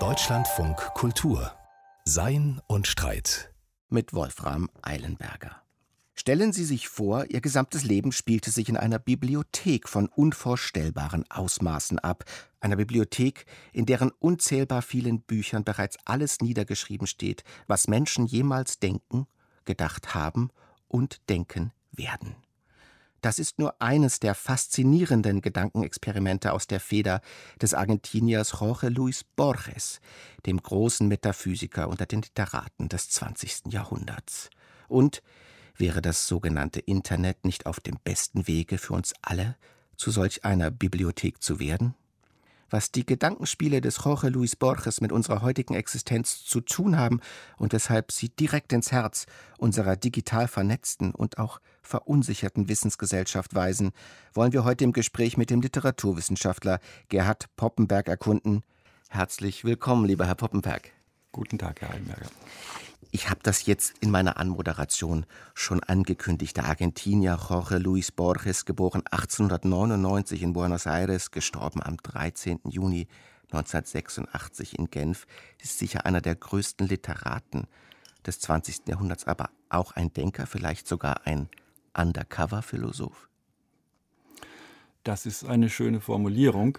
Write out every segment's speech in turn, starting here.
Deutschlandfunk Kultur Sein und Streit mit Wolfram Eilenberger. Stellen Sie sich vor, Ihr gesamtes Leben spielte sich in einer Bibliothek von unvorstellbaren Ausmaßen ab, einer Bibliothek, in deren unzählbar vielen Büchern bereits alles niedergeschrieben steht, was Menschen jemals denken, gedacht haben und denken werden. Das ist nur eines der faszinierenden Gedankenexperimente aus der Feder des Argentiniers Jorge Luis Borges, dem großen Metaphysiker unter den Literaten des 20. Jahrhunderts. Und wäre das sogenannte Internet nicht auf dem besten Wege für uns alle, zu solch einer Bibliothek zu werden? Was die Gedankenspiele des Jorge Luis Borges mit unserer heutigen Existenz zu tun haben und weshalb sie direkt ins Herz unserer digital vernetzten und auch verunsicherten Wissensgesellschaft weisen, wollen wir heute im Gespräch mit dem Literaturwissenschaftler Gerhard Poppenberg erkunden. Herzlich willkommen, lieber Herr Poppenberg. Guten Tag, Herr Einberger. Ich habe das jetzt in meiner Anmoderation schon angekündigt. Der Argentinier Jorge Luis Borges, geboren 1899 in Buenos Aires, gestorben am 13. Juni 1986 in Genf, ist sicher einer der größten Literaten des 20. Jahrhunderts, aber auch ein Denker, vielleicht sogar ein Undercover-Philosoph. Das ist eine schöne Formulierung.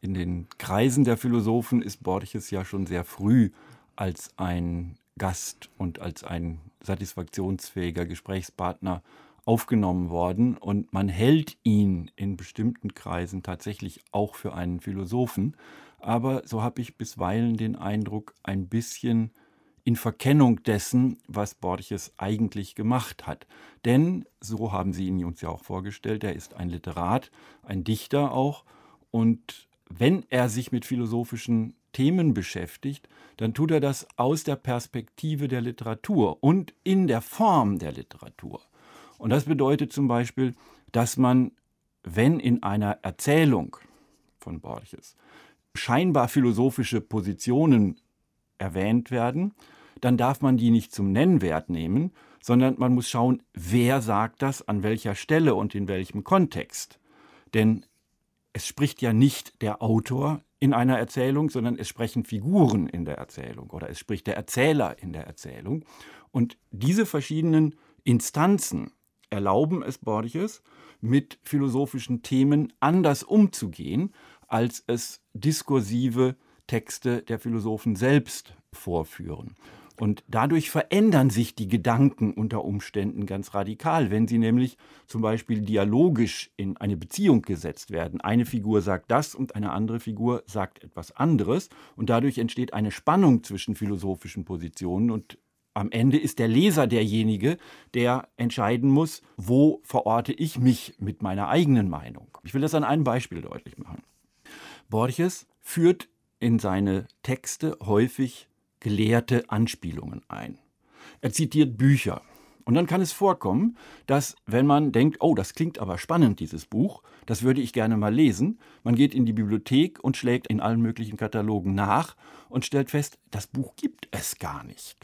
In den Kreisen der Philosophen ist Borges ja schon sehr früh als ein Gast und als ein satisfaktionsfähiger Gesprächspartner aufgenommen worden. Und man hält ihn in bestimmten Kreisen tatsächlich auch für einen Philosophen, aber so habe ich bisweilen den Eindruck, ein bisschen in Verkennung dessen, was Borges eigentlich gemacht hat. Denn, so haben Sie ihn uns ja auch vorgestellt, er ist ein Literat, ein Dichter auch. Und wenn er sich mit philosophischen Themen beschäftigt, dann tut er das aus der Perspektive der Literatur und in der Form der Literatur. Und das bedeutet zum Beispiel, dass man, wenn in einer Erzählung von Borges scheinbar philosophische Positionen erwähnt werden, dann darf man die nicht zum Nennwert nehmen, sondern man muss schauen, wer sagt das, an welcher Stelle und in welchem Kontext. Denn es spricht ja nicht der Autor in einer Erzählung, sondern es sprechen Figuren in der Erzählung oder es spricht der Erzähler in der Erzählung. Und diese verschiedenen Instanzen erlauben es Borges, mit philosophischen Themen anders umzugehen, als es diskursive Texte der Philosophen selbst vorführen. Und dadurch verändern sich die Gedanken unter Umständen ganz radikal, wenn sie nämlich zum Beispiel dialogisch in eine Beziehung gesetzt werden. Eine Figur sagt das und eine andere Figur sagt etwas anderes. Und dadurch entsteht eine Spannung zwischen philosophischen Positionen und am Ende ist der Leser derjenige, der entscheiden muss, wo verorte ich mich mit meiner eigenen Meinung. Ich will das an einem Beispiel deutlich machen. Borges führt in seine Texte häufig gelehrte Anspielungen ein. Er zitiert Bücher. Und dann kann es vorkommen, dass wenn man denkt, oh, das klingt aber spannend, dieses Buch, das würde ich gerne mal lesen, man geht in die Bibliothek und schlägt in allen möglichen Katalogen nach und stellt fest, das Buch gibt es gar nicht.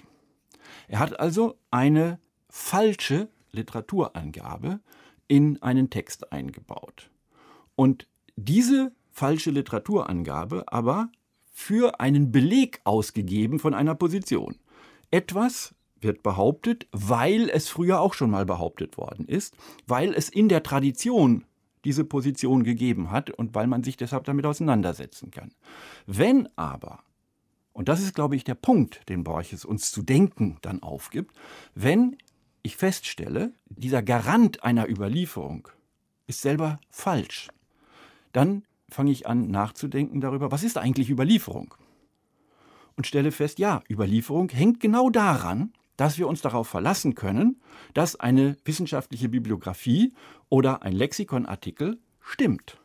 Er hat also eine falsche Literaturangabe in einen Text eingebaut. Und diese falsche Literaturangabe aber für einen Beleg ausgegeben von einer Position. Etwas wird behauptet, weil es früher auch schon mal behauptet worden ist, weil es in der Tradition diese Position gegeben hat und weil man sich deshalb damit auseinandersetzen kann. Wenn aber, und das ist, glaube ich, der Punkt, den Borches uns zu denken dann aufgibt, wenn ich feststelle, dieser Garant einer Überlieferung ist selber falsch, dann fange ich an nachzudenken darüber, was ist eigentlich Überlieferung? Und stelle fest, ja, Überlieferung hängt genau daran, dass wir uns darauf verlassen können, dass eine wissenschaftliche Bibliografie oder ein Lexikonartikel stimmt.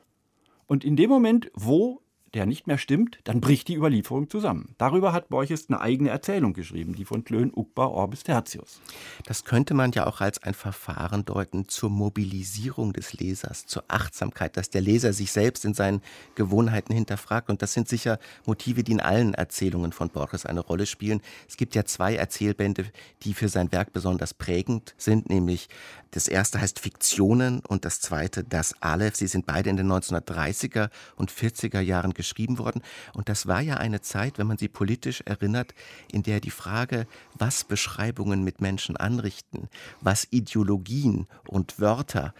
Und in dem Moment, wo der nicht mehr stimmt, dann bricht die Überlieferung zusammen. Darüber hat Borges eine eigene Erzählung geschrieben, die von Klön Ukba Orbis Tertius. Das könnte man ja auch als ein Verfahren deuten zur Mobilisierung des Lesers, zur Achtsamkeit, dass der Leser sich selbst in seinen Gewohnheiten hinterfragt. Und das sind sicher Motive, die in allen Erzählungen von Borges eine Rolle spielen. Es gibt ja zwei Erzählbände, die für sein Werk besonders prägend sind, nämlich das erste heißt Fiktionen und das zweite das Aleph. Sie sind beide in den 1930er und 40er Jahren geschrieben worden. Und das war ja eine Zeit, wenn man sie politisch erinnert, in der die Frage, was Beschreibungen mit Menschen anrichten, was Ideologien und Wörter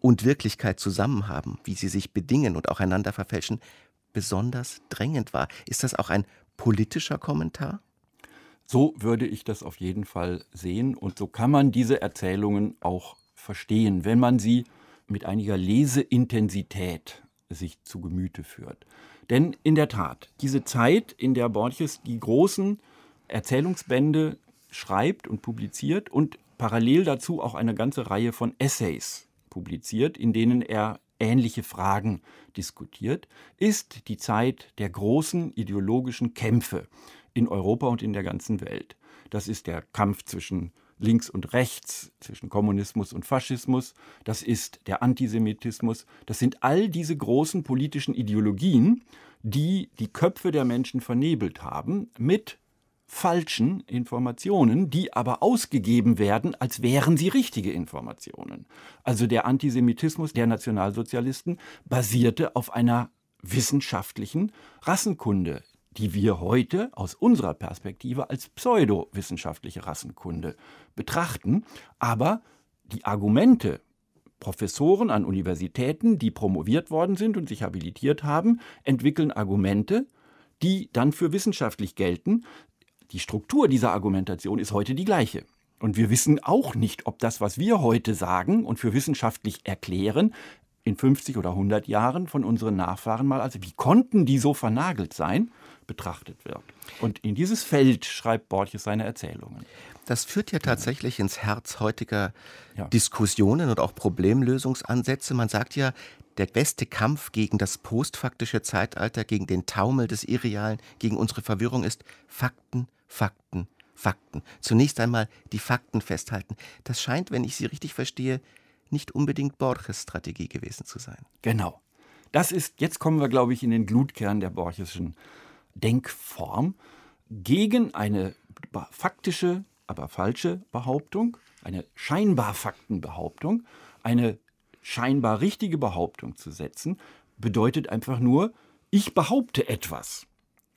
und Wirklichkeit zusammen haben, wie sie sich bedingen und auch einander verfälschen, besonders drängend war. Ist das auch ein politischer Kommentar? So würde ich das auf jeden Fall sehen und so kann man diese Erzählungen auch verstehen, wenn man sie mit einiger Leseintensität sich zu Gemüte führt. Denn in der Tat, diese Zeit, in der Borges die großen Erzählungsbände schreibt und publiziert und parallel dazu auch eine ganze Reihe von Essays publiziert, in denen er ähnliche Fragen diskutiert, ist die Zeit der großen ideologischen Kämpfe in Europa und in der ganzen Welt. Das ist der Kampf zwischen links und rechts, zwischen Kommunismus und Faschismus, das ist der Antisemitismus, das sind all diese großen politischen Ideologien, die die Köpfe der Menschen vernebelt haben mit falschen Informationen, die aber ausgegeben werden, als wären sie richtige Informationen. Also der Antisemitismus der Nationalsozialisten basierte auf einer wissenschaftlichen Rassenkunde, die wir heute aus unserer Perspektive als pseudowissenschaftliche Rassenkunde betrachten. Aber die Argumente, Professoren an Universitäten, die promoviert worden sind und sich habilitiert haben, entwickeln Argumente, die dann für wissenschaftlich gelten. Die Struktur dieser Argumentation ist heute die gleiche. Und wir wissen auch nicht, ob das, was wir heute sagen und für wissenschaftlich erklären, in 50 oder 100 Jahren von unseren Nachfahren mal, also wie konnten die so vernagelt sein, betrachtet wird. Und in dieses Feld schreibt Borges seine Erzählungen. Das führt ja tatsächlich ins Herz heutiger ja. Diskussionen und auch Problemlösungsansätze. Man sagt ja, der beste Kampf gegen das postfaktische Zeitalter, gegen den Taumel des Irrealen, gegen unsere Verwirrung ist Fakten, Fakten, Fakten. Zunächst einmal die Fakten festhalten. Das scheint, wenn ich Sie richtig verstehe, nicht unbedingt Borges Strategie gewesen zu sein. Genau. Das ist, jetzt kommen wir, glaube ich, in den Glutkern der Borgesischen Denkform gegen eine faktische, aber falsche Behauptung, eine scheinbar Faktenbehauptung, eine scheinbar richtige Behauptung zu setzen, bedeutet einfach nur, ich behaupte etwas.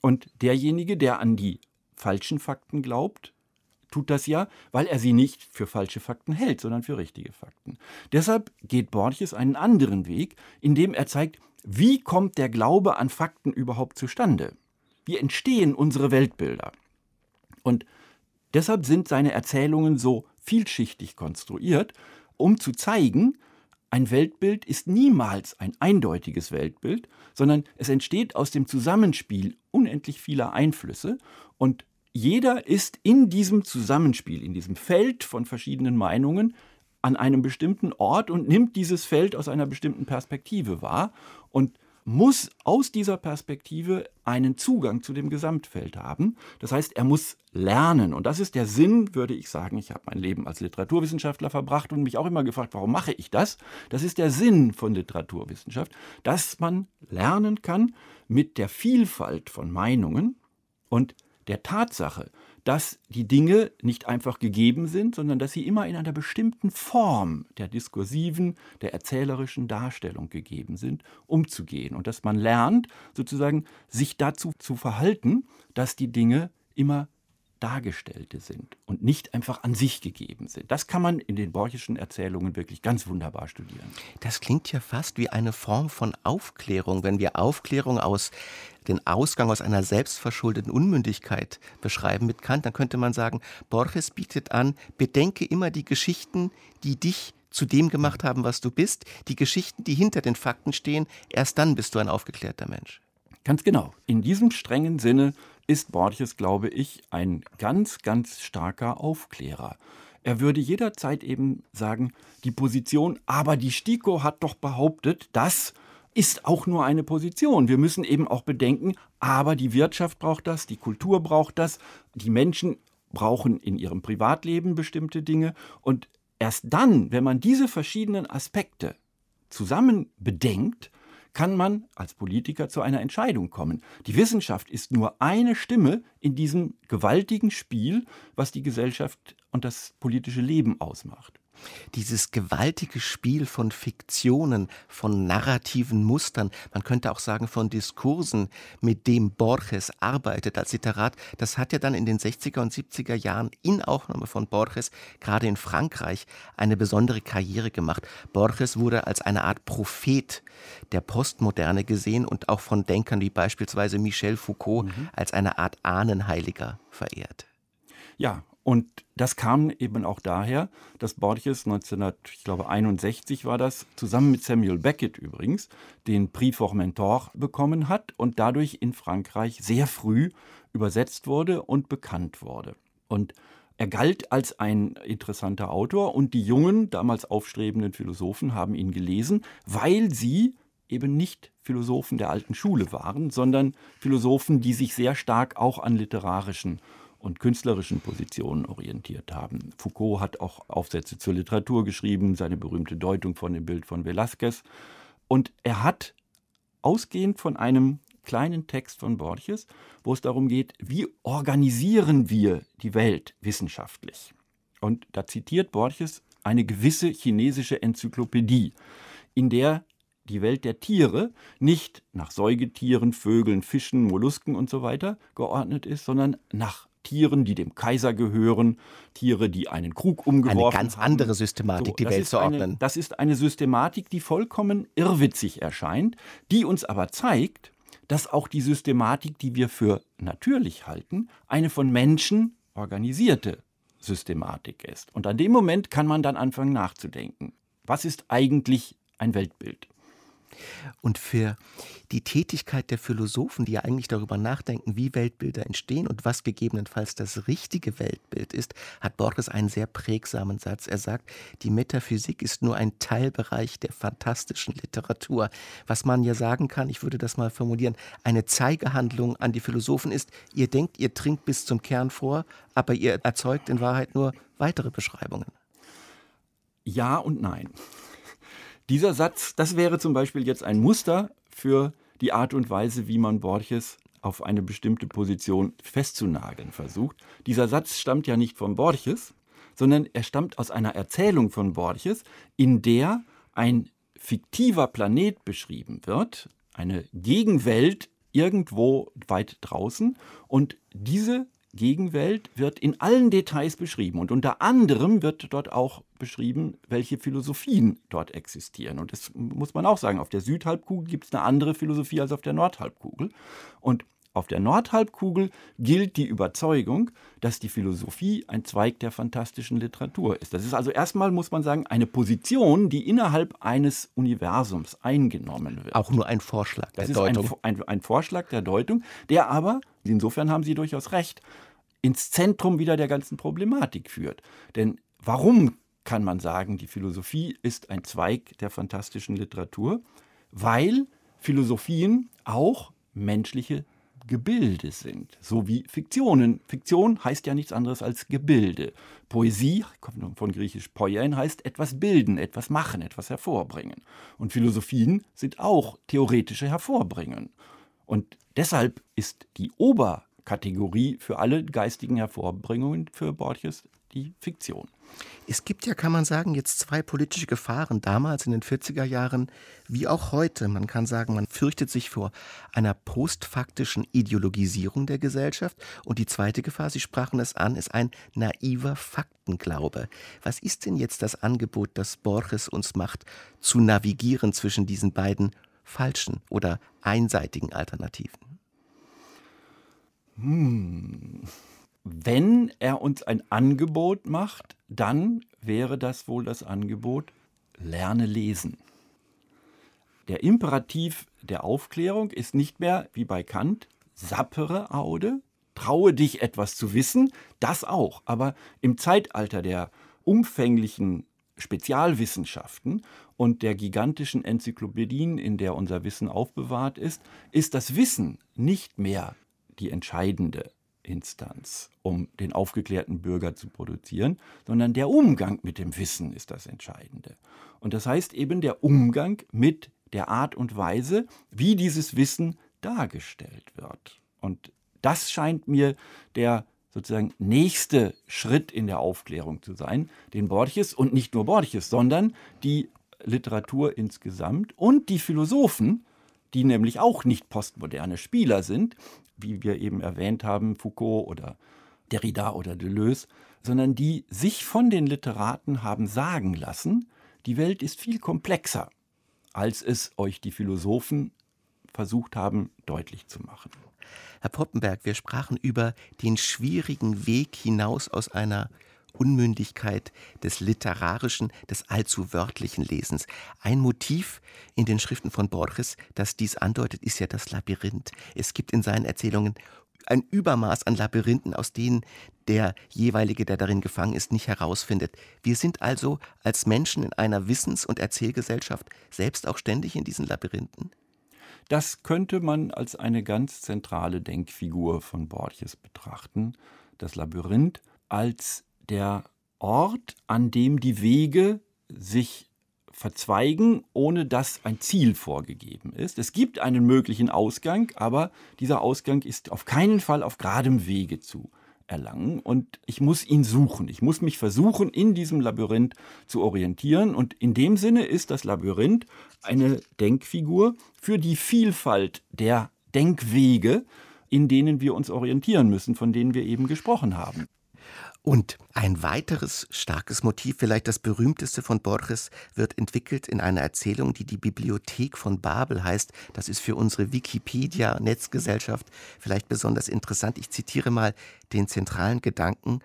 Und derjenige, der an die falschen Fakten glaubt, tut das ja, weil er sie nicht für falsche Fakten hält, sondern für richtige Fakten. Deshalb geht Borges einen anderen Weg, indem er zeigt, wie kommt der Glaube an Fakten überhaupt zustande? Wie entstehen unsere Weltbilder? Und deshalb sind seine Erzählungen so vielschichtig konstruiert, um zu zeigen, ein Weltbild ist niemals ein eindeutiges Weltbild, sondern es entsteht aus dem Zusammenspiel unendlich vieler Einflüsse und jeder ist in diesem Zusammenspiel, in diesem Feld von verschiedenen Meinungen an einem bestimmten Ort und nimmt dieses Feld aus einer bestimmten Perspektive wahr und muss aus dieser Perspektive einen Zugang zu dem Gesamtfeld haben. Das heißt, er muss lernen. Und das ist der Sinn, würde ich sagen. Ich habe mein Leben als Literaturwissenschaftler verbracht und mich auch immer gefragt, warum mache ich das? Das ist der Sinn von Literaturwissenschaft, dass man lernen kann mit der Vielfalt von Meinungen und der Tatsache, dass die Dinge nicht einfach gegeben sind, sondern dass sie immer in einer bestimmten Form der diskursiven, der erzählerischen Darstellung gegeben sind, umzugehen. Und dass man lernt, sozusagen sich dazu zu verhalten, dass die Dinge immer Dargestellte sind und nicht einfach an sich gegeben sind. Das kann man in den Borchischen Erzählungen wirklich ganz wunderbar studieren. Das klingt ja fast wie eine Form von Aufklärung, wenn wir Aufklärung aus den Ausgang aus einer selbstverschuldeten Unmündigkeit beschreiben mit Kant, dann könnte man sagen, Borges bietet an, bedenke immer die Geschichten, die dich zu dem gemacht haben, was du bist, die Geschichten, die hinter den Fakten stehen, erst dann bist du ein aufgeklärter Mensch. Ganz genau. In diesem strengen Sinne ist Borges, glaube ich, ein ganz, ganz starker Aufklärer. Er würde jederzeit eben sagen, die Position, aber die STIKO hat doch behauptet, das ist auch nur eine Position. Wir müssen eben auch bedenken, aber die Wirtschaft braucht das, die Kultur braucht das, die Menschen brauchen in ihrem Privatleben bestimmte Dinge und erst dann, wenn man diese verschiedenen Aspekte zusammen bedenkt, kann man als Politiker zu einer Entscheidung kommen. Die Wissenschaft ist nur eine Stimme in diesem gewaltigen Spiel, was die Gesellschaft und das politische Leben ausmacht. Dieses gewaltige Spiel von Fiktionen, von narrativen Mustern, man könnte auch sagen von Diskursen, mit dem Borges arbeitet als Literat, das hat ja dann in den 60er und 70er Jahren in Aufnahme von Borges, gerade in Frankreich, eine besondere Karriere gemacht. Borges wurde als eine Art Prophet der Postmoderne gesehen und auch von Denkern wie beispielsweise Michel Foucault mhm. als eine Art Ahnenheiliger verehrt. Ja, und das kam eben auch daher, dass Borges 1961 war das, zusammen mit Samuel Beckett übrigens, den Prix Formentor bekommen hat und dadurch in Frankreich sehr früh übersetzt wurde und bekannt wurde. Und er galt als ein interessanter Autor und die jungen, damals aufstrebenden Philosophen haben ihn gelesen, weil sie eben nicht Philosophen der alten Schule waren, sondern Philosophen, die sich sehr stark auch an literarischen und künstlerischen Positionen orientiert haben. Foucault hat auch Aufsätze zur Literatur geschrieben, seine berühmte Deutung von dem Bild von Velázquez. Und er hat, ausgehend von einem kleinen Text von Borges, wo es darum geht, wie organisieren wir die Welt wissenschaftlich. Und da zitiert Borges eine gewisse chinesische Enzyklopädie, in der die Welt der Tiere nicht nach Säugetieren, Vögeln, Fischen, Mollusken und so weiter geordnet ist, sondern nach Tieren, die dem Kaiser gehören, Tiere, die einen Krug umgeworfen haben. Eine ganz andere Systematik, so, die Welt zu ordnen. Eine, das ist eine Systematik, die vollkommen irrwitzig erscheint, die uns aber zeigt, dass auch die Systematik, die wir für natürlich halten, eine von Menschen organisierte Systematik ist. Und an dem Moment kann man dann anfangen nachzudenken. Was ist eigentlich ein Weltbild? Und für die Tätigkeit der Philosophen, die ja eigentlich darüber nachdenken, wie Weltbilder entstehen und was gegebenenfalls das richtige Weltbild ist, hat Borges einen sehr prägsamen Satz. Er sagt, die Metaphysik ist nur ein Teilbereich der fantastischen Literatur. Was man ja sagen kann, ich würde das mal formulieren, eine Zeigehandlung an die Philosophen ist, ihr denkt, ihr trinkt bis zum Kern vor, aber ihr erzeugt in Wahrheit nur weitere Beschreibungen. Ja und nein. Dieser Satz, das wäre zum Beispiel jetzt ein Muster für die Art und Weise, wie man Borges auf eine bestimmte Position festzunageln versucht. Dieser Satz stammt ja nicht von Borges, sondern er stammt aus einer Erzählung von Borges, in der ein fiktiver Planet beschrieben wird, eine Gegenwelt irgendwo weit draußen und diese Gegenwelt wird in allen Details beschrieben. Und unter anderem wird dort auch beschrieben, welche Philosophien dort existieren. Und das muss man auch sagen, auf der Südhalbkugel gibt es eine andere Philosophie als auf der Nordhalbkugel. Und auf der Nordhalbkugel gilt die Überzeugung, dass die Philosophie ein Zweig der fantastischen Literatur ist. Das ist also erstmal, muss man sagen, eine Position, die innerhalb eines Universums eingenommen wird. Auch nur ein Vorschlag der das Deutung. ist ein, ein, ein Vorschlag der Deutung, der aber, insofern haben Sie durchaus recht, ins Zentrum wieder der ganzen Problematik führt. Denn warum kann man sagen, die Philosophie ist ein Zweig der fantastischen Literatur? Weil Philosophien auch menschliche Gebilde sind, so wie Fiktionen. Fiktion heißt ja nichts anderes als Gebilde. Poesie, kommt von griechisch poien, heißt etwas bilden, etwas machen, etwas hervorbringen. Und Philosophien sind auch theoretische Hervorbringen. Und deshalb ist die Oberkategorie für alle geistigen Hervorbringungen für Borges die Fiktion. Es gibt ja, kann man sagen, jetzt zwei politische Gefahren, damals in den 40er Jahren wie auch heute. Man kann sagen, man fürchtet sich vor einer postfaktischen Ideologisierung der Gesellschaft. Und die zweite Gefahr, Sie sprachen es an, ist ein naiver Faktenglaube. Was ist denn jetzt das Angebot, das Borges uns macht, zu navigieren zwischen diesen beiden falschen oder einseitigen Alternativen? Hm. Wenn er uns ein Angebot macht, dann wäre das wohl das Angebot, lerne lesen. Der Imperativ der Aufklärung ist nicht mehr, wie bei Kant, sappere Aude, traue dich etwas zu wissen, das auch. Aber im Zeitalter der umfänglichen Spezialwissenschaften und der gigantischen Enzyklopädien, in der unser Wissen aufbewahrt ist, ist das Wissen nicht mehr die entscheidende Instanz, um den aufgeklärten Bürger zu produzieren, sondern der Umgang mit dem Wissen ist das Entscheidende. Und das heißt eben der Umgang mit der Art und Weise, wie dieses Wissen dargestellt wird. Und das scheint mir der sozusagen nächste Schritt in der Aufklärung zu sein, den Borges und nicht nur Borges, sondern die Literatur insgesamt und die Philosophen, die nämlich auch nicht postmoderne Spieler sind, wie wir eben erwähnt haben, Foucault oder Derrida oder Deleuze, sondern die sich von den Literaten haben sagen lassen, die Welt ist viel komplexer, als es euch die Philosophen versucht haben deutlich zu machen. Herr Poppenberg, wir sprachen über den schwierigen Weg hinaus aus einer Unmündigkeit des literarischen, des allzu wörtlichen Lesens. Ein Motiv in den Schriften von Borges, das dies andeutet, ist ja das Labyrinth. Es gibt in seinen Erzählungen ein Übermaß an Labyrinthen, aus denen der jeweilige, der darin gefangen ist, nicht herausfindet. Wir sind also als Menschen in einer Wissens- und Erzählgesellschaft selbst auch ständig in diesen Labyrinthen. Das könnte man als eine ganz zentrale Denkfigur von Borges betrachten. Das Labyrinth als der Ort, an dem die Wege sich verzweigen, ohne dass ein Ziel vorgegeben ist. Es gibt einen möglichen Ausgang, aber dieser Ausgang ist auf keinen Fall auf geradem Wege zu erlangen und ich muss ihn suchen. Ich muss mich versuchen, in diesem Labyrinth zu orientieren und in dem Sinne ist das Labyrinth eine Denkfigur für die Vielfalt der Denkwege, in denen wir uns orientieren müssen, von denen wir eben gesprochen haben. Und ein weiteres starkes Motiv, vielleicht das berühmteste von Borges, wird entwickelt in einer Erzählung, die die Bibliothek von Babel heißt. Das ist für unsere Wikipedia-Netzgesellschaft vielleicht besonders interessant. Ich zitiere mal den zentralen Gedanken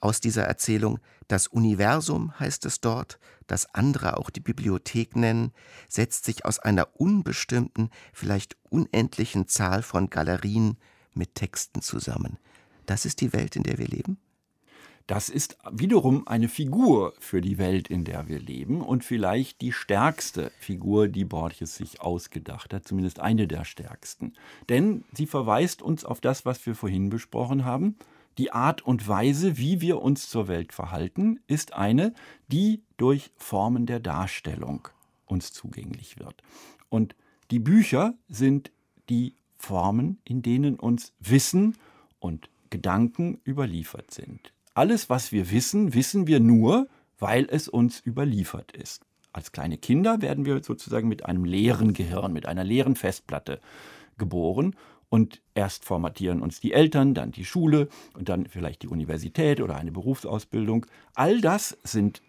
aus dieser Erzählung. Das Universum heißt es dort, das andere auch die Bibliothek nennen, setzt sich aus einer unbestimmten, vielleicht unendlichen Zahl von Galerien mit Texten zusammen. Das ist die Welt, in der wir leben? Das ist wiederum eine Figur für die Welt, in der wir leben und vielleicht die stärkste Figur, die Borges sich ausgedacht hat, zumindest eine der stärksten. Denn sie verweist uns auf das, was wir vorhin besprochen haben. Die Art und Weise, wie wir uns zur Welt verhalten, ist eine, die durch Formen der Darstellung uns zugänglich wird. Und die Bücher sind die Formen, in denen uns Wissen und Gedanken überliefert sind. Alles, was wir wissen, wissen wir nur, weil es uns überliefert ist. Als kleine Kinder werden wir sozusagen mit einem leeren Gehirn, mit einer leeren Festplatte geboren und erst formatieren uns die Eltern, dann die Schule und dann vielleicht die Universität oder eine Berufsausbildung. All das sind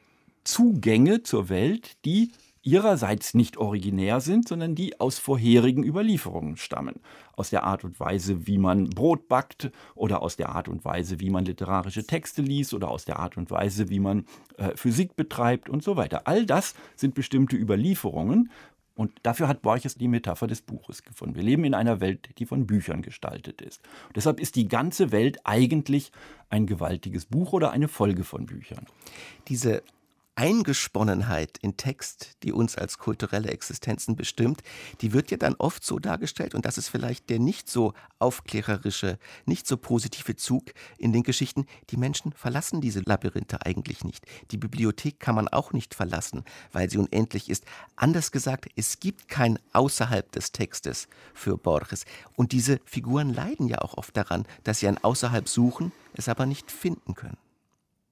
Zugänge zur Welt, die ihrerseits nicht originär sind, sondern die aus vorherigen Überlieferungen stammen. Aus der Art und Weise, wie man Brot backt oder aus der Art und Weise, wie man literarische Texte liest oder aus der Art und Weise, wie man äh, Physik betreibt und so weiter. All das sind bestimmte Überlieferungen. Und dafür hat Borges die Metapher des Buches gefunden. Wir leben in einer Welt, die von Büchern gestaltet ist. Und deshalb ist die ganze Welt eigentlich ein gewaltiges Buch oder eine Folge von Büchern. Diese Eingesponnenheit in Text, die uns als kulturelle Existenzen bestimmt, die wird ja dann oft so dargestellt, und das ist vielleicht der nicht so aufklärerische, nicht so positive Zug in den Geschichten, die Menschen verlassen diese Labyrinthe eigentlich nicht. Die Bibliothek kann man auch nicht verlassen, weil sie unendlich ist. Anders gesagt, es gibt kein Außerhalb des Textes für Borges. Und diese Figuren leiden ja auch oft daran, dass sie ein Außerhalb suchen, es aber nicht finden können.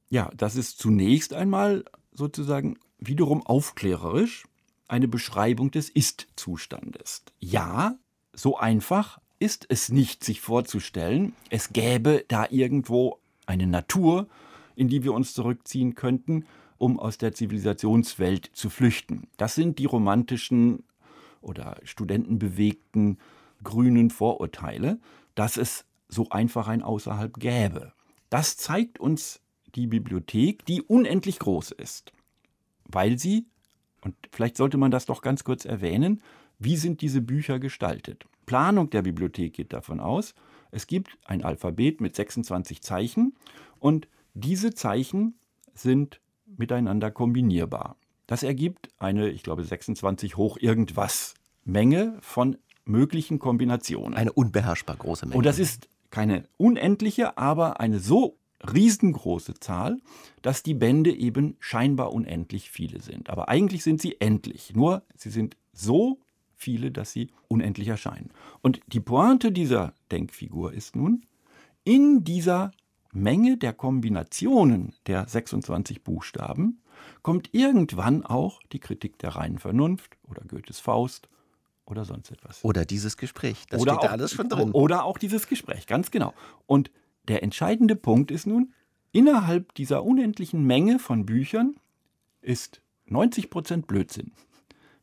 Ja, das ist zunächst einmal sozusagen wiederum aufklärerisch eine Beschreibung des Ist-Zustandes. Ja, so einfach ist es nicht, sich vorzustellen, es gäbe da irgendwo eine Natur, in die wir uns zurückziehen könnten, um aus der Zivilisationswelt zu flüchten. Das sind die romantischen oder studentenbewegten grünen Vorurteile, dass es so einfach ein Außerhalb gäbe. Das zeigt uns die Bibliothek, die unendlich groß ist, weil sie, und vielleicht sollte man das doch ganz kurz erwähnen, wie sind diese Bücher gestaltet? Planung der Bibliothek geht davon aus, es gibt ein Alphabet mit 26 Zeichen und diese Zeichen sind miteinander kombinierbar. Das ergibt eine, ich glaube, 26 hoch irgendwas Menge von möglichen Kombinationen. Eine unbeherrschbar große Menge. Und das ist keine unendliche, aber eine so riesengroße Zahl, dass die Bände eben scheinbar unendlich viele sind. Aber eigentlich sind sie endlich. Nur sie sind so viele, dass sie unendlich erscheinen. Und die Pointe dieser Denkfigur ist nun, in dieser Menge der Kombinationen der 26 Buchstaben kommt irgendwann auch die Kritik der reinen Vernunft oder Goethes Faust oder sonst etwas. Oder dieses Gespräch. Das oder steht auch, da alles schon drin. Oder auch dieses Gespräch, ganz genau. Und der entscheidende Punkt ist nun, innerhalb dieser unendlichen Menge von Büchern ist 90 Prozent Blödsinn,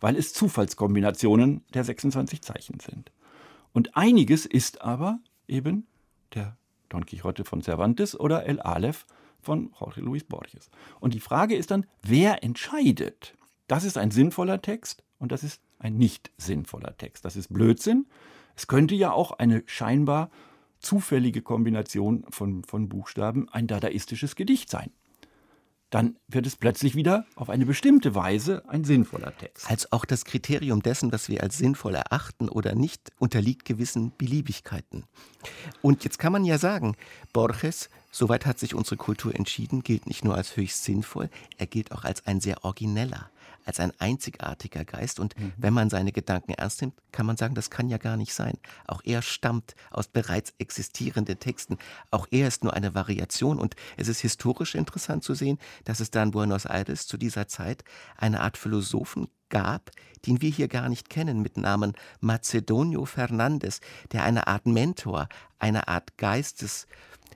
weil es Zufallskombinationen der 26 Zeichen sind. Und einiges ist aber eben der Don Quixote von Cervantes oder El Aleph von Jorge Luis Borges. Und die Frage ist dann, wer entscheidet? Das ist ein sinnvoller Text und das ist ein nicht sinnvoller Text. Das ist Blödsinn. Es könnte ja auch eine scheinbar zufällige Kombination von, von Buchstaben ein dadaistisches Gedicht sein dann wird es plötzlich wieder auf eine bestimmte Weise ein sinnvoller Text. Als auch das Kriterium dessen, was wir als sinnvoll erachten oder nicht, unterliegt gewissen Beliebigkeiten. Und jetzt kann man ja sagen, Borges, soweit hat sich unsere Kultur entschieden, gilt nicht nur als höchst sinnvoll, er gilt auch als ein sehr origineller, als ein einzigartiger Geist. Und mhm. wenn man seine Gedanken ernst nimmt, kann man sagen, das kann ja gar nicht sein. Auch er stammt aus bereits existierenden Texten. Auch er ist nur eine Variation. Und es ist historisch interessant zu sehen, dass es da in Buenos Aires zu dieser Zeit eine Art Philosophen gab, den wir hier gar nicht kennen, mit Namen Macedonio Fernandes, der eine Art Mentor, eine Art Geistes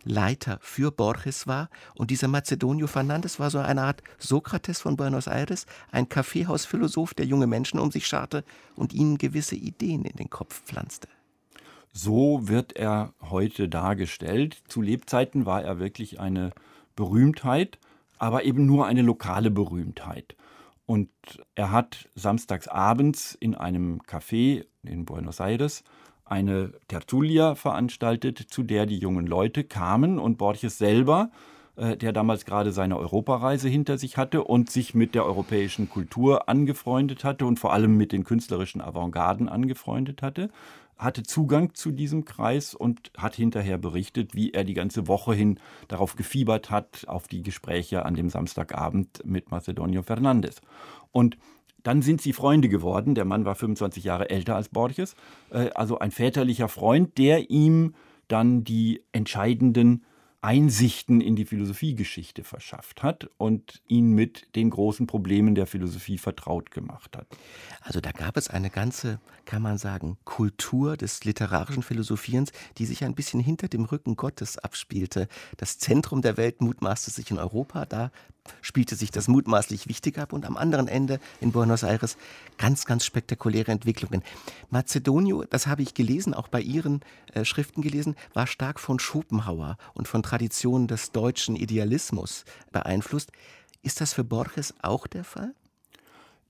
Leiter für Borges war. Und dieser Macedonio Fernandes war so eine Art Sokrates von Buenos Aires, ein Kaffeehausphilosoph, der junge Menschen um sich scharte und ihnen gewisse Ideen in den Kopf pflanzte. So wird er heute dargestellt. Zu Lebzeiten war er wirklich eine Berühmtheit, aber eben nur eine lokale Berühmtheit. Und er hat samstags abends in einem Café in Buenos Aires eine Tertulia veranstaltet, zu der die jungen Leute kamen und Borges selber, äh, der damals gerade seine Europareise hinter sich hatte und sich mit der europäischen Kultur angefreundet hatte und vor allem mit den künstlerischen Avantgarden angefreundet hatte, hatte Zugang zu diesem Kreis und hat hinterher berichtet, wie er die ganze Woche hin darauf gefiebert hat, auf die Gespräche an dem Samstagabend mit Macedonio Fernandes. Und dann sind sie Freunde geworden. Der Mann war 25 Jahre älter als Borges, äh, also ein väterlicher Freund, der ihm dann die entscheidenden Einsichten in die Philosophiegeschichte verschafft hat und ihn mit den großen Problemen der Philosophie vertraut gemacht hat. Also da gab es eine ganze, kann man sagen, Kultur des literarischen Philosophierens, die sich ein bisschen hinter dem Rücken Gottes abspielte. Das Zentrum der Welt mutmaßte sich in Europa, da spielte sich das mutmaßlich wichtig ab und am anderen Ende in Buenos Aires ganz, ganz spektakuläre Entwicklungen. Macedonio, das habe ich gelesen, auch bei Ihren äh, Schriften gelesen, war stark von Schopenhauer und von Traditionen des deutschen Idealismus beeinflusst. Ist das für Borges auch der Fall?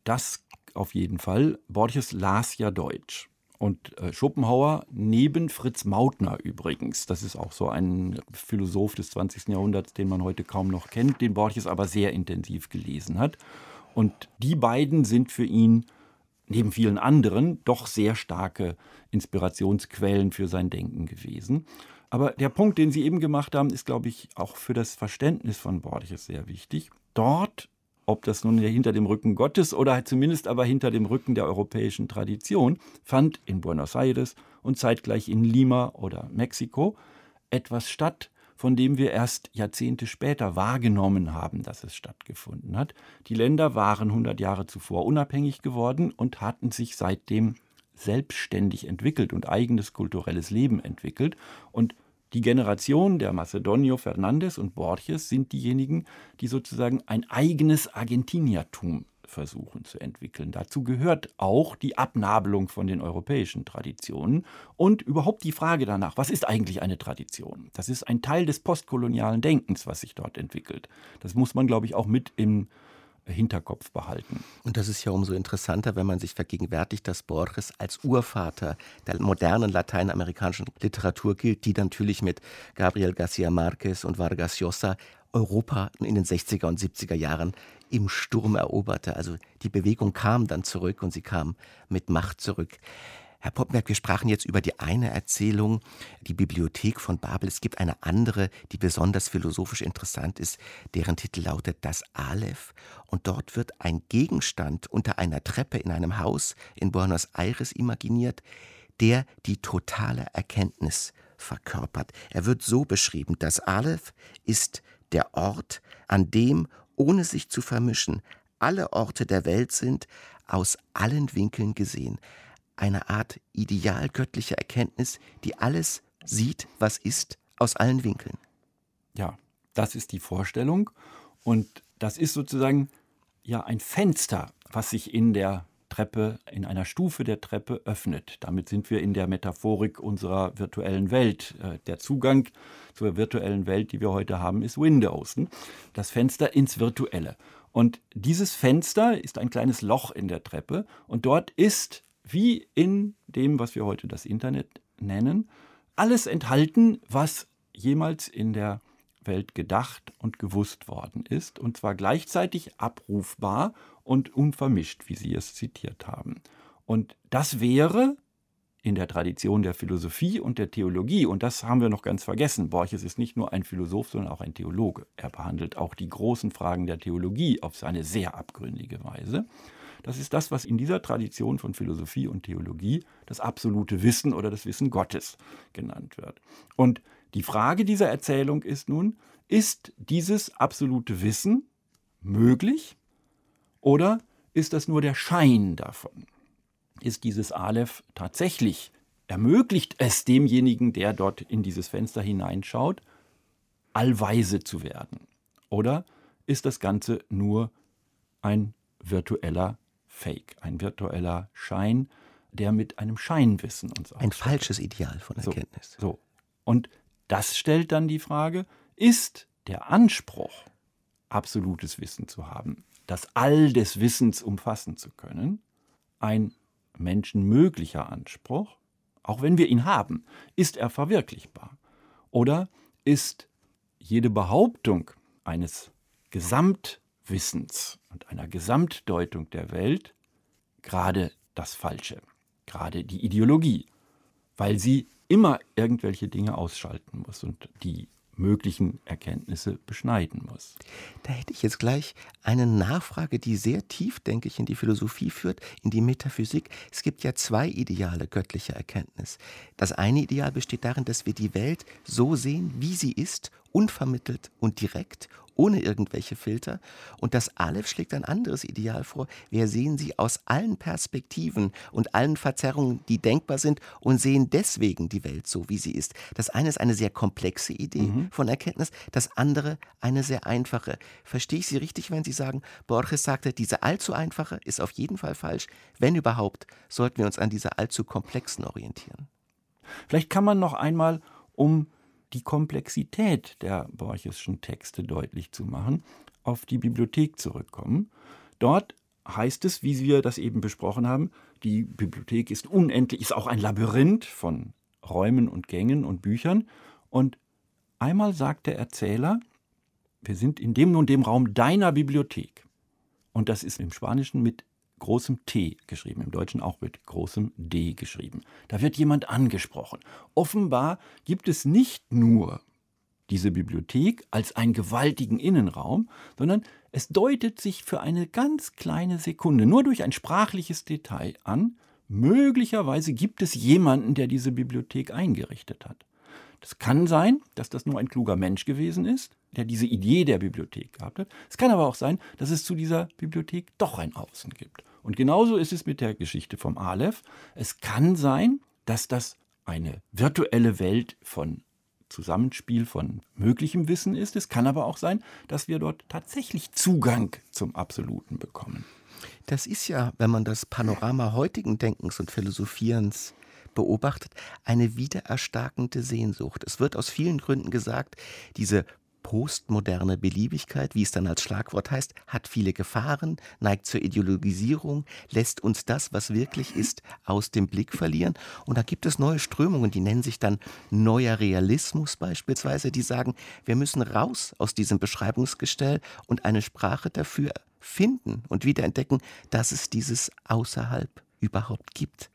Das auf jeden Fall. Borges las ja Deutsch. Und äh, Schopenhauer neben Fritz Mautner übrigens, das ist auch so ein Philosoph des 20. Jahrhunderts, den man heute kaum noch kennt, den Borges aber sehr intensiv gelesen hat. Und die beiden sind für ihn neben vielen anderen doch sehr starke Inspirationsquellen für sein Denken gewesen. Aber der Punkt, den Sie eben gemacht haben, ist, glaube ich, auch für das Verständnis von Borges sehr wichtig. Dort ob das nun hinter dem Rücken Gottes oder zumindest aber hinter dem Rücken der europäischen Tradition, fand in Buenos Aires und zeitgleich in Lima oder Mexiko etwas statt, von dem wir erst Jahrzehnte später wahrgenommen haben, dass es stattgefunden hat. Die Länder waren 100 Jahre zuvor unabhängig geworden und hatten sich seitdem selbstständig entwickelt und eigenes kulturelles Leben entwickelt. Und die Generation der Macedonio Fernandes und Borges sind diejenigen, die sozusagen ein eigenes Argentiniertum versuchen zu entwickeln. Dazu gehört auch die Abnabelung von den europäischen Traditionen und überhaupt die Frage danach, was ist eigentlich eine Tradition? Das ist ein Teil des postkolonialen Denkens, was sich dort entwickelt. Das muss man, glaube ich, auch mit im Hinterkopf behalten. Und das ist ja umso interessanter, wenn man sich vergegenwärtigt, dass Borges als Urvater der modernen lateinamerikanischen Literatur gilt, die natürlich mit Gabriel Garcia Marquez und Vargas Llosa Europa in den 60er und 70er Jahren im Sturm eroberte. Also die Bewegung kam dann zurück und sie kam mit Macht zurück. Herr Poppenberg, wir sprachen jetzt über die eine Erzählung, die Bibliothek von Babel. Es gibt eine andere, die besonders philosophisch interessant ist, deren Titel lautet Das Aleph. Und dort wird ein Gegenstand unter einer Treppe in einem Haus in Buenos Aires imaginiert, der die totale Erkenntnis verkörpert. Er wird so beschrieben, das Aleph ist der Ort, an dem, ohne sich zu vermischen, alle Orte der Welt sind, aus allen Winkeln gesehen. Eine Art idealgöttlicher Erkenntnis, die alles sieht, was ist, aus allen Winkeln. Ja, das ist die Vorstellung. Und das ist sozusagen ja ein Fenster, was sich in der Treppe, in einer Stufe der Treppe öffnet. Damit sind wir in der Metaphorik unserer virtuellen Welt. Äh, der Zugang zur virtuellen Welt, die wir heute haben, ist Windows. Das Fenster ins Virtuelle. Und dieses Fenster ist ein kleines Loch in der Treppe und dort ist, wie in dem, was wir heute das Internet nennen, alles enthalten, was jemals in der Welt gedacht und gewusst worden ist, und zwar gleichzeitig abrufbar und unvermischt, wie Sie es zitiert haben. Und das wäre in der Tradition der Philosophie und der Theologie, und das haben wir noch ganz vergessen, Borches ist nicht nur ein Philosoph, sondern auch ein Theologe. Er behandelt auch die großen Fragen der Theologie auf seine sehr abgründige Weise. Das ist das, was in dieser Tradition von Philosophie und Theologie das absolute Wissen oder das Wissen Gottes genannt wird. Und die Frage dieser Erzählung ist nun, ist dieses absolute Wissen möglich oder ist das nur der Schein davon? Ist dieses Aleph tatsächlich, ermöglicht es demjenigen, der dort in dieses Fenster hineinschaut, allweise zu werden? Oder ist das Ganze nur ein virtueller Fake, ein virtueller Schein, der mit einem Scheinwissen uns Ein falsches Ideal von Erkenntnis. So, so. Und das stellt dann die Frage, ist der Anspruch, absolutes Wissen zu haben, das All des Wissens umfassen zu können, ein menschenmöglicher Anspruch, auch wenn wir ihn haben, ist er verwirklichbar? Oder ist jede Behauptung eines Gesamtwissens und einer Gesamtdeutung der Welt gerade das Falsche, gerade die Ideologie, weil sie immer irgendwelche Dinge ausschalten muss und die möglichen Erkenntnisse beschneiden muss. Da hätte ich jetzt gleich eine Nachfrage, die sehr tief, denke ich, in die Philosophie führt, in die Metaphysik. Es gibt ja zwei Ideale göttlicher Erkenntnis. Das eine Ideal besteht darin, dass wir die Welt so sehen, wie sie ist, unvermittelt und direkt, ohne irgendwelche Filter. Und das Aleph schlägt ein anderes Ideal vor. Wir sehen sie aus allen Perspektiven und allen Verzerrungen, die denkbar sind und sehen deswegen die Welt so, wie sie ist. Das eine ist eine sehr komplexe Idee mhm. von Erkenntnis, das andere eine sehr einfache. Verstehe ich Sie richtig, wenn Sie sagen, Borges sagte, diese allzu einfache ist auf jeden Fall falsch. Wenn überhaupt, sollten wir uns an dieser allzu komplexen orientieren. Vielleicht kann man noch einmal, um die Komplexität der Borcheschen Texte deutlich zu machen, auf die Bibliothek zurückkommen. Dort heißt es, wie wir das eben besprochen haben, die Bibliothek ist unendlich, ist auch ein Labyrinth von Räumen und Gängen und Büchern. Und einmal sagt der Erzähler, wir sind in dem und dem Raum deiner Bibliothek. Und das ist im Spanischen mit großem T geschrieben, im Deutschen auch mit großem D geschrieben. Da wird jemand angesprochen. Offenbar gibt es nicht nur diese Bibliothek als einen gewaltigen Innenraum, sondern es deutet sich für eine ganz kleine Sekunde, nur durch ein sprachliches Detail an, möglicherweise gibt es jemanden, der diese Bibliothek eingerichtet hat. Das kann sein, dass das nur ein kluger Mensch gewesen ist, der diese Idee der Bibliothek gehabt hat. Es kann aber auch sein, dass es zu dieser Bibliothek doch ein Außen gibt. Und genauso ist es mit der Geschichte vom Aleph. Es kann sein, dass das eine virtuelle Welt von Zusammenspiel von möglichem Wissen ist. Es kann aber auch sein, dass wir dort tatsächlich Zugang zum Absoluten bekommen. Das ist ja, wenn man das Panorama heutigen Denkens und Philosophierens beobachtet, eine wiedererstarkende Sehnsucht. Es wird aus vielen Gründen gesagt, diese postmoderne Beliebigkeit, wie es dann als Schlagwort heißt, hat viele Gefahren, neigt zur Ideologisierung, lässt uns das, was wirklich ist, aus dem Blick verlieren. Und da gibt es neue Strömungen, die nennen sich dann neuer Realismus beispielsweise, die sagen, wir müssen raus aus diesem Beschreibungsgestell und eine Sprache dafür finden und wiederentdecken, dass es dieses außerhalb überhaupt gibt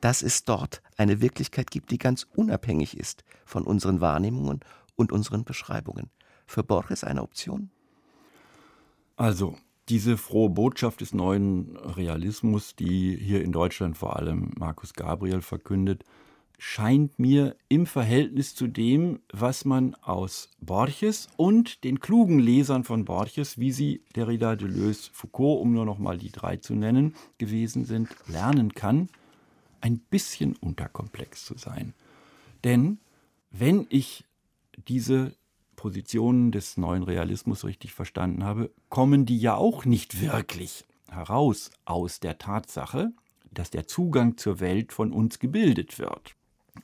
dass es dort eine Wirklichkeit gibt, die ganz unabhängig ist von unseren Wahrnehmungen und unseren Beschreibungen für Borges eine Option? Also, diese frohe Botschaft des neuen Realismus, die hier in Deutschland vor allem Markus Gabriel verkündet, scheint mir im Verhältnis zu dem, was man aus Borges und den klugen Lesern von Borges, wie sie Derrida, Deleuze, Foucault, um nur noch mal die drei zu nennen, gewesen sind, lernen kann, ein bisschen unterkomplex zu sein. Denn wenn ich diese Positionen des neuen Realismus richtig verstanden habe, kommen die ja auch nicht wirklich heraus aus der Tatsache, dass der Zugang zur Welt von uns gebildet wird.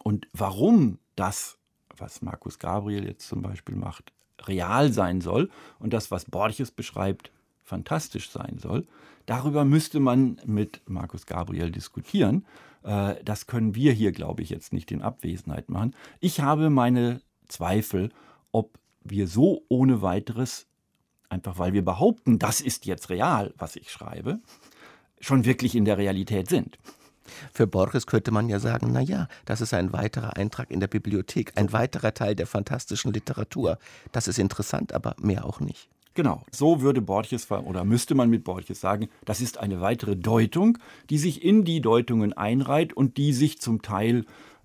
Und warum das, was Markus Gabriel jetzt zum Beispiel macht, real sein soll und das, was Borges beschreibt, fantastisch sein soll, darüber müsste man mit Markus Gabriel diskutieren. Äh, das können wir hier, glaube ich, jetzt nicht in Abwesenheit machen. Ich habe meine Zweifel, ob wir so ohne weiteres, einfach weil wir behaupten, das ist jetzt real, was ich schreibe, schon wirklich in der Realität sind. Für Borges könnte man ja sagen, na ja, das ist ein weiterer Eintrag in der Bibliothek, ein weiterer Teil der fantastischen Literatur. Das ist interessant, aber mehr auch nicht. Genau, so würde Borges oder müsste man mit Borges sagen, das ist eine weitere Deutung, die sich in die Deutungen einreiht und die sich zum Teil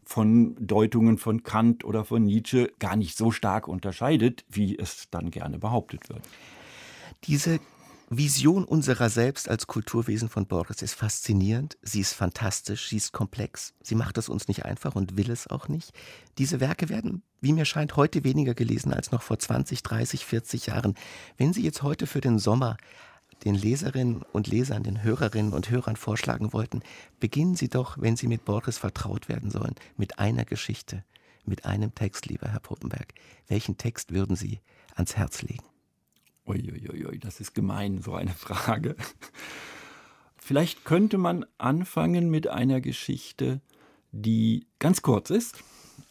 von Deutungen von Kant oder von Nietzsche gar nicht so stark unterscheidet, wie es dann gerne behauptet wird. Diese Vision unserer selbst als Kulturwesen von Borges ist faszinierend, sie ist fantastisch, sie ist komplex, sie macht es uns nicht einfach und will es auch nicht. Diese Werke werden, wie mir scheint, heute weniger gelesen als noch vor 20, 30, 40 Jahren. Wenn Sie jetzt heute für den Sommer den Leserinnen und Lesern, den Hörerinnen und Hörern vorschlagen wollten, beginnen Sie doch, wenn Sie mit Borges vertraut werden sollen, mit einer Geschichte, mit einem Text, lieber Herr Puppenberg. Welchen Text würden Sie ans Herz legen? Uiuiui, das ist gemein, so eine Frage. Vielleicht könnte man anfangen mit einer Geschichte, die ganz kurz ist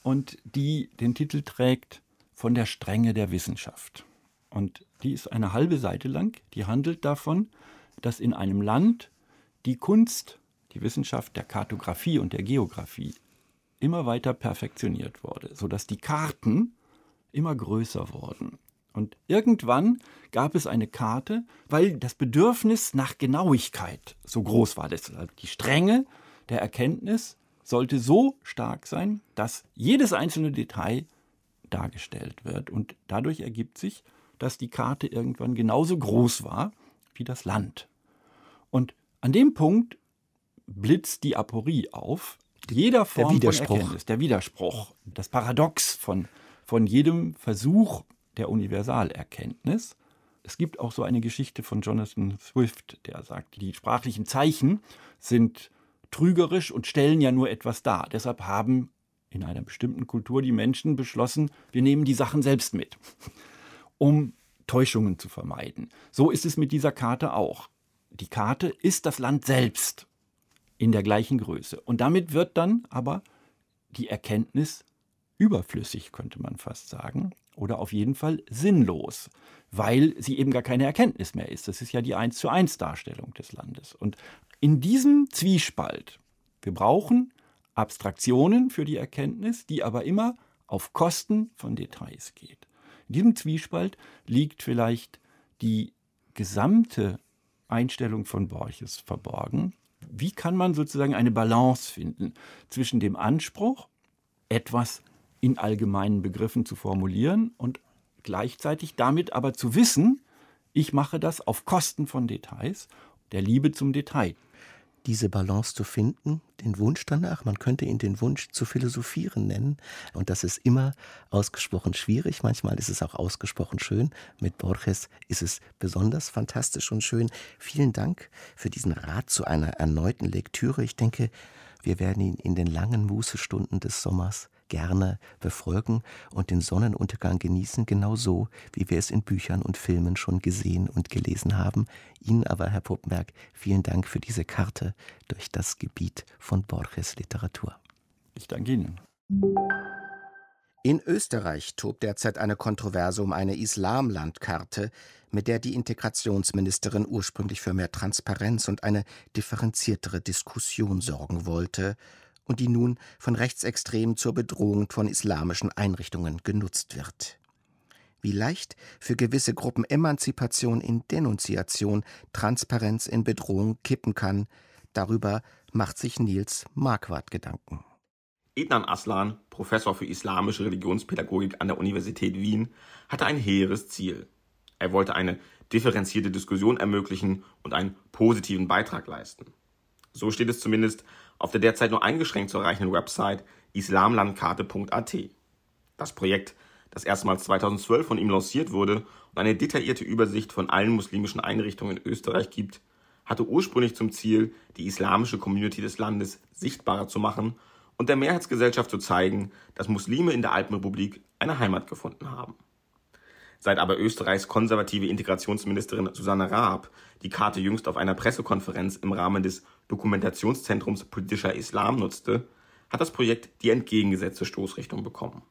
und die den Titel trägt Von der Strenge der Wissenschaft. Und die ist eine halbe Seite lang. Die handelt davon, dass in einem Land die Kunst, die Wissenschaft der Kartografie und der Geografie immer weiter perfektioniert wurde, sodass die Karten immer größer wurden. Und irgendwann gab es eine Karte, weil das Bedürfnis nach Genauigkeit so groß war. Deshalb die Strenge der Erkenntnis sollte so stark sein, dass jedes einzelne Detail dargestellt wird. Und dadurch ergibt sich, dass die Karte irgendwann genauso groß war wie das Land. Und an dem Punkt blitzt die Aporie auf. Jeder Form der von Erkenntnis, der Widerspruch, das Paradox von, von jedem Versuch, der Universalerkenntnis. Es gibt auch so eine Geschichte von Jonathan Swift, der sagt, die sprachlichen Zeichen sind trügerisch und stellen ja nur etwas dar. Deshalb haben in einer bestimmten Kultur die Menschen beschlossen, wir nehmen die Sachen selbst mit, um Täuschungen zu vermeiden. So ist es mit dieser Karte auch. Die Karte ist das Land selbst in der gleichen Größe. Und damit wird dann aber die Erkenntnis überflüssig, könnte man fast sagen oder auf jeden Fall sinnlos, weil sie eben gar keine Erkenntnis mehr ist. Das ist ja die 1 zu 1 Darstellung des Landes. Und in diesem Zwiespalt, wir brauchen Abstraktionen für die Erkenntnis, die aber immer auf Kosten von Details geht. In diesem Zwiespalt liegt vielleicht die gesamte Einstellung von Borches verborgen. Wie kann man sozusagen eine Balance finden zwischen dem Anspruch, etwas in allgemeinen Begriffen zu formulieren und gleichzeitig damit aber zu wissen, ich mache das auf Kosten von Details, der Liebe zum Detail. Diese Balance zu finden, den Wunsch danach, man könnte ihn den Wunsch zu philosophieren nennen. Und das ist immer ausgesprochen schwierig, manchmal ist es auch ausgesprochen schön. Mit Borges ist es besonders fantastisch und schön. Vielen Dank für diesen Rat zu einer erneuten Lektüre. Ich denke, wir werden ihn in den langen Mußestunden des Sommers gerne befolgen und den Sonnenuntergang genießen, genau so, wie wir es in Büchern und Filmen schon gesehen und gelesen haben. Ihnen aber, Herr Puppenberg, vielen Dank für diese Karte durch das Gebiet von Borges Literatur. Ich danke Ihnen. In Österreich tobt derzeit eine Kontroverse um eine Islamlandkarte, mit der die Integrationsministerin ursprünglich für mehr Transparenz und eine differenziertere Diskussion sorgen wollte und die nun von Rechtsextremen zur Bedrohung von islamischen Einrichtungen genutzt wird. Wie leicht für gewisse Gruppen Emanzipation in Denunziation, Transparenz in Bedrohung kippen kann, darüber macht sich Nils Marquardt Gedanken. Ednan Aslan, Professor für islamische Religionspädagogik an der Universität Wien, hatte ein hehres Ziel. Er wollte eine differenzierte Diskussion ermöglichen und einen positiven Beitrag leisten. So steht es zumindest auf der derzeit nur eingeschränkt zu erreichenden Website islamlandkarte.at. Das Projekt, das erstmals 2012 von ihm lanciert wurde und eine detaillierte Übersicht von allen muslimischen Einrichtungen in Österreich gibt, hatte ursprünglich zum Ziel, die islamische Community des Landes sichtbarer zu machen und der Mehrheitsgesellschaft zu zeigen, dass Muslime in der Alpenrepublik eine Heimat gefunden haben. Seit aber Österreichs konservative Integrationsministerin Susanne Raab die Karte jüngst auf einer Pressekonferenz im Rahmen des Dokumentationszentrums Politischer Islam nutzte, hat das Projekt die entgegengesetzte Stoßrichtung bekommen.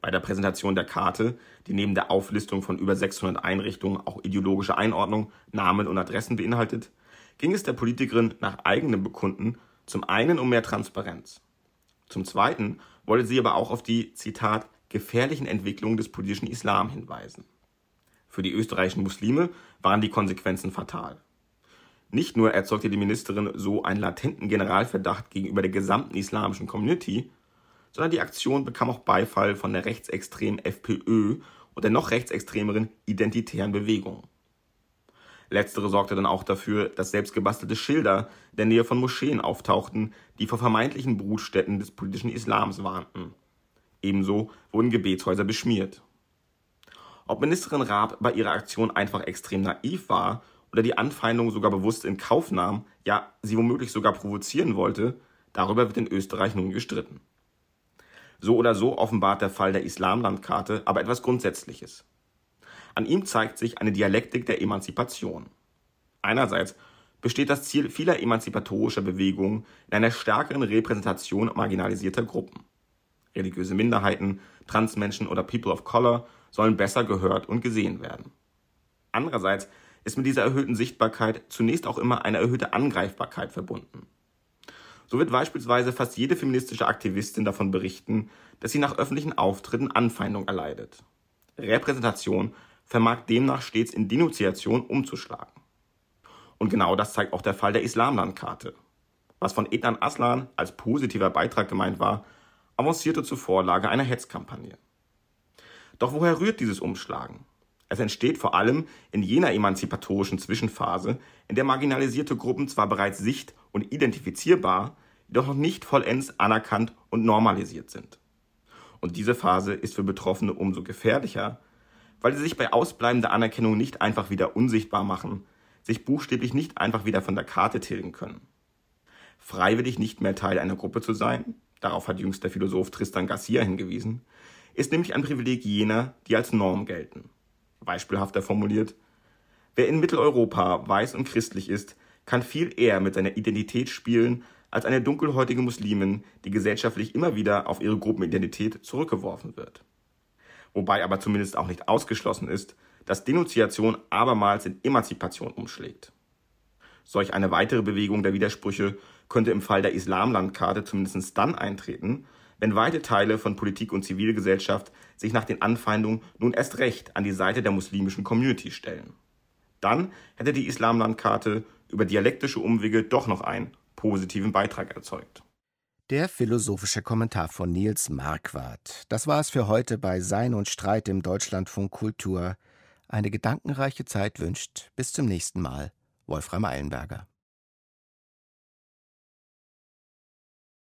Bei der Präsentation der Karte, die neben der Auflistung von über 600 Einrichtungen auch ideologische Einordnung, Namen und Adressen beinhaltet, ging es der Politikerin nach eigenem Bekunden zum einen um mehr Transparenz. Zum Zweiten wollte sie aber auch auf die, Zitat, gefährlichen Entwicklungen des politischen Islam hinweisen. Für die österreichischen Muslime waren die Konsequenzen fatal. Nicht nur erzeugte die Ministerin so einen latenten Generalverdacht gegenüber der gesamten islamischen Community, sondern die Aktion bekam auch Beifall von der rechtsextremen FPÖ und der noch rechtsextremeren Identitären Bewegung. Letztere sorgte dann auch dafür, dass selbstgebastelte Schilder in der Nähe von Moscheen auftauchten, die vor vermeintlichen Brutstätten des politischen Islams warnten. Ebenso wurden Gebetshäuser beschmiert. Ob Ministerin Raab bei ihrer Aktion einfach extrem naiv war oder die Anfeindung sogar bewusst in Kauf nahm, ja, sie womöglich sogar provozieren wollte, darüber wird in Österreich nun gestritten. So oder so offenbart der Fall der Islamlandkarte aber etwas Grundsätzliches. An ihm zeigt sich eine Dialektik der Emanzipation. Einerseits besteht das Ziel vieler emanzipatorischer Bewegungen in einer stärkeren Repräsentation marginalisierter Gruppen. Religiöse Minderheiten, Transmenschen oder People of Color sollen besser gehört und gesehen werden. Andererseits ist mit dieser erhöhten Sichtbarkeit zunächst auch immer eine erhöhte Angreifbarkeit verbunden. So wird beispielsweise fast jede feministische Aktivistin davon berichten, dass sie nach öffentlichen Auftritten Anfeindung erleidet. Repräsentation vermag demnach stets in Denunziation umzuschlagen. Und genau das zeigt auch der Fall der Islamlandkarte. Was von Ednan Aslan als positiver Beitrag gemeint war, avancierte zur Vorlage einer Hetzkampagne. Doch woher rührt dieses Umschlagen? Es entsteht vor allem in jener emanzipatorischen Zwischenphase, in der marginalisierte Gruppen zwar bereits sicht- und identifizierbar, jedoch noch nicht vollends anerkannt und normalisiert sind. Und diese Phase ist für Betroffene umso gefährlicher, weil sie sich bei ausbleibender Anerkennung nicht einfach wieder unsichtbar machen, sich buchstäblich nicht einfach wieder von der Karte tilgen können. Freiwillig nicht mehr Teil einer Gruppe zu sein, darauf hat jüngst der Philosoph Tristan Garcia hingewiesen, ist nämlich ein Privileg jener, die als Norm gelten. Beispielhafter formuliert, wer in Mitteleuropa weiß und christlich ist, kann viel eher mit seiner Identität spielen als eine dunkelhäutige Muslimin, die gesellschaftlich immer wieder auf ihre Gruppenidentität zurückgeworfen wird. Wobei aber zumindest auch nicht ausgeschlossen ist, dass Denunziation abermals in Emanzipation umschlägt. Solch eine weitere Bewegung der Widersprüche könnte im Fall der Islamlandkarte zumindest dann eintreten, wenn weite Teile von Politik und Zivilgesellschaft sich nach den Anfeindungen nun erst recht an die Seite der muslimischen Community stellen. Dann hätte die Islamlandkarte über dialektische Umwege doch noch einen positiven Beitrag erzeugt. Der philosophische Kommentar von Nils Marquardt. Das war es für heute bei Sein und Streit im Deutschlandfunk Kultur. Eine gedankenreiche Zeit wünscht bis zum nächsten Mal Wolfram Eilenberger.